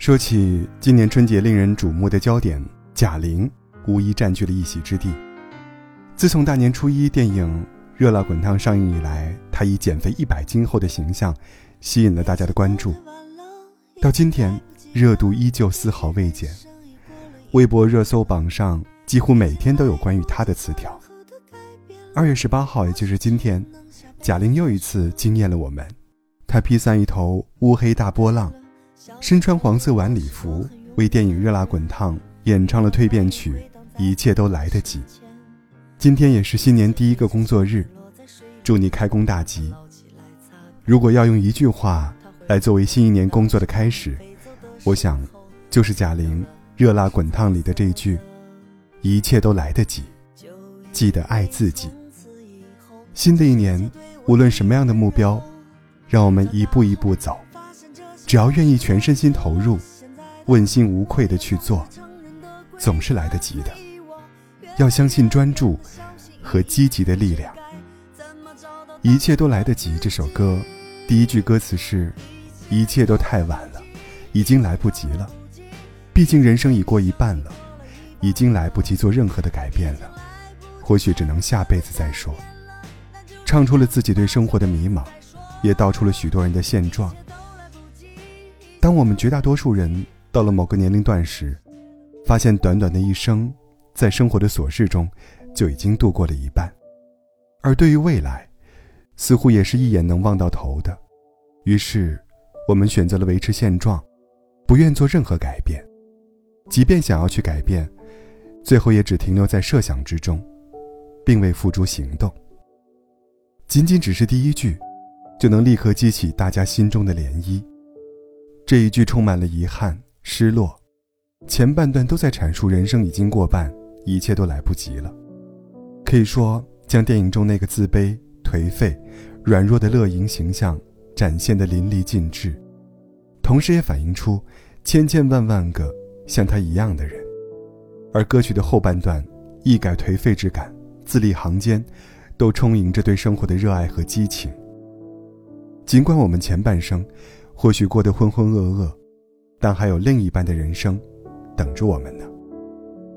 说起今年春节令人瞩目的焦点，贾玲无疑占据了一席之地。自从大年初一电影《热辣滚烫》上映以来，她以减肥一百斤后的形象吸引了大家的关注。到今天，热度依旧丝毫未减，微博热搜榜上几乎每天都有关于她的词条。二月十八号，也就是今天，贾玲又一次惊艳了我们。她披散一头乌黑大波浪。身穿黄色晚礼服，为电影《热辣滚烫》演唱了蜕变曲《一切都来得及》。今天也是新年第一个工作日，祝你开工大吉。如果要用一句话来作为新一年工作的开始，我想，就是贾玲《热辣滚烫》里的这一句：“一切都来得及，记得爱自己。”新的一年，无论什么样的目标，让我们一步一步走。只要愿意全身心投入，问心无愧的去做，总是来得及的。要相信专注和积极的力量，一切都来得及。这首歌第一句歌词是：“一切都太晚了，已经来不及了。毕竟人生已过一半了，已经来不及做任何的改变了。或许只能下辈子再说。”唱出了自己对生活的迷茫，也道出了许多人的现状。当我们绝大多数人到了某个年龄段时，发现短短的一生，在生活的琐事中就已经度过了一半，而对于未来，似乎也是一眼能望到头的。于是，我们选择了维持现状，不愿做任何改变。即便想要去改变，最后也只停留在设想之中，并未付诸行动。仅仅只是第一句，就能立刻激起大家心中的涟漪。这一句充满了遗憾、失落，前半段都在阐述人生已经过半，一切都来不及了。可以说，将电影中那个自卑、颓废、软弱的乐莹形象展现得淋漓尽致，同时也反映出千千万万个像他一样的人。而歌曲的后半段，一改颓废之感，字里行间都充盈着对生活的热爱和激情。尽管我们前半生，或许过得浑浑噩噩，但还有另一半的人生等着我们呢。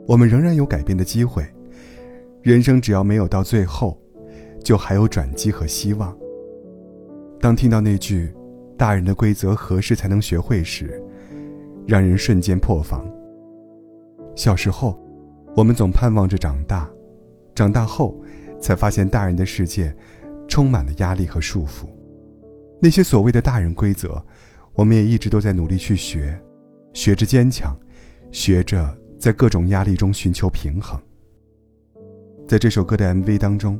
我们仍然有改变的机会。人生只要没有到最后，就还有转机和希望。当听到那句“大人的规则何时才能学会”时，让人瞬间破防。小时候，我们总盼望着长大，长大后，才发现大人的世界充满了压力和束缚。那些所谓的大人规则，我们也一直都在努力去学，学着坚强，学着在各种压力中寻求平衡。在这首歌的 MV 当中，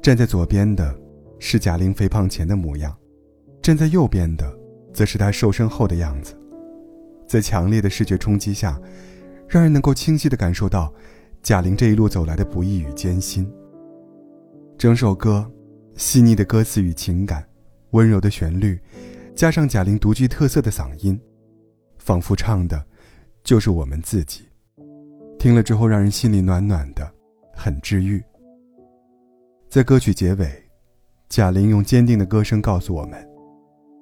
站在左边的是贾玲肥胖前的模样，站在右边的则是她瘦身后的样子。在强烈的视觉冲击下，让人能够清晰地感受到贾玲这一路走来的不易与艰辛。整首歌，细腻的歌词与情感。温柔的旋律，加上贾玲独具特色的嗓音，仿佛唱的，就是我们自己。听了之后，让人心里暖暖的，很治愈。在歌曲结尾，贾玲用坚定的歌声告诉我们：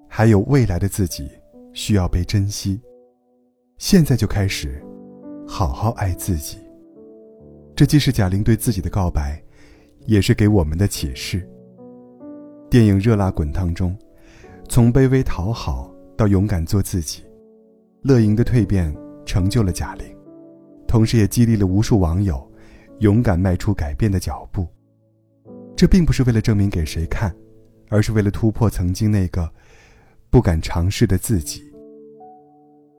还有未来的自己需要被珍惜。现在就开始，好好爱自己。这既是贾玲对自己的告白，也是给我们的启示。电影《热辣滚烫》中，从卑微讨好到勇敢做自己，乐莹的蜕变成就了贾玲，同时也激励了无数网友勇敢迈出改变的脚步。这并不是为了证明给谁看，而是为了突破曾经那个不敢尝试的自己。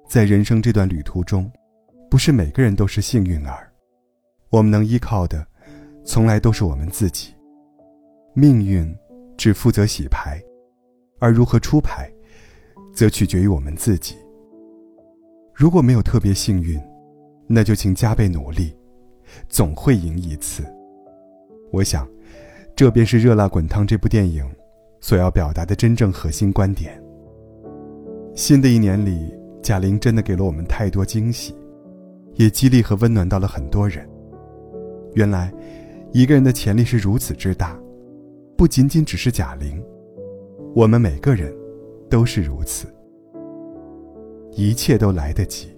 在人生这段旅途中，不是每个人都是幸运儿，我们能依靠的，从来都是我们自己。命运。只负责洗牌，而如何出牌，则取决于我们自己。如果没有特别幸运，那就请加倍努力，总会赢一次。我想，这便是《热辣滚烫》这部电影所要表达的真正核心观点。新的一年里，贾玲真的给了我们太多惊喜，也激励和温暖到了很多人。原来，一个人的潜力是如此之大。不仅仅只是贾玲，我们每个人都是如此。一切都来得及。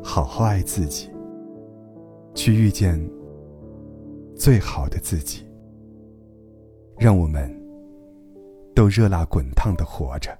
好好爱自己，去遇见最好的自己。让我们都热辣滚烫的活着。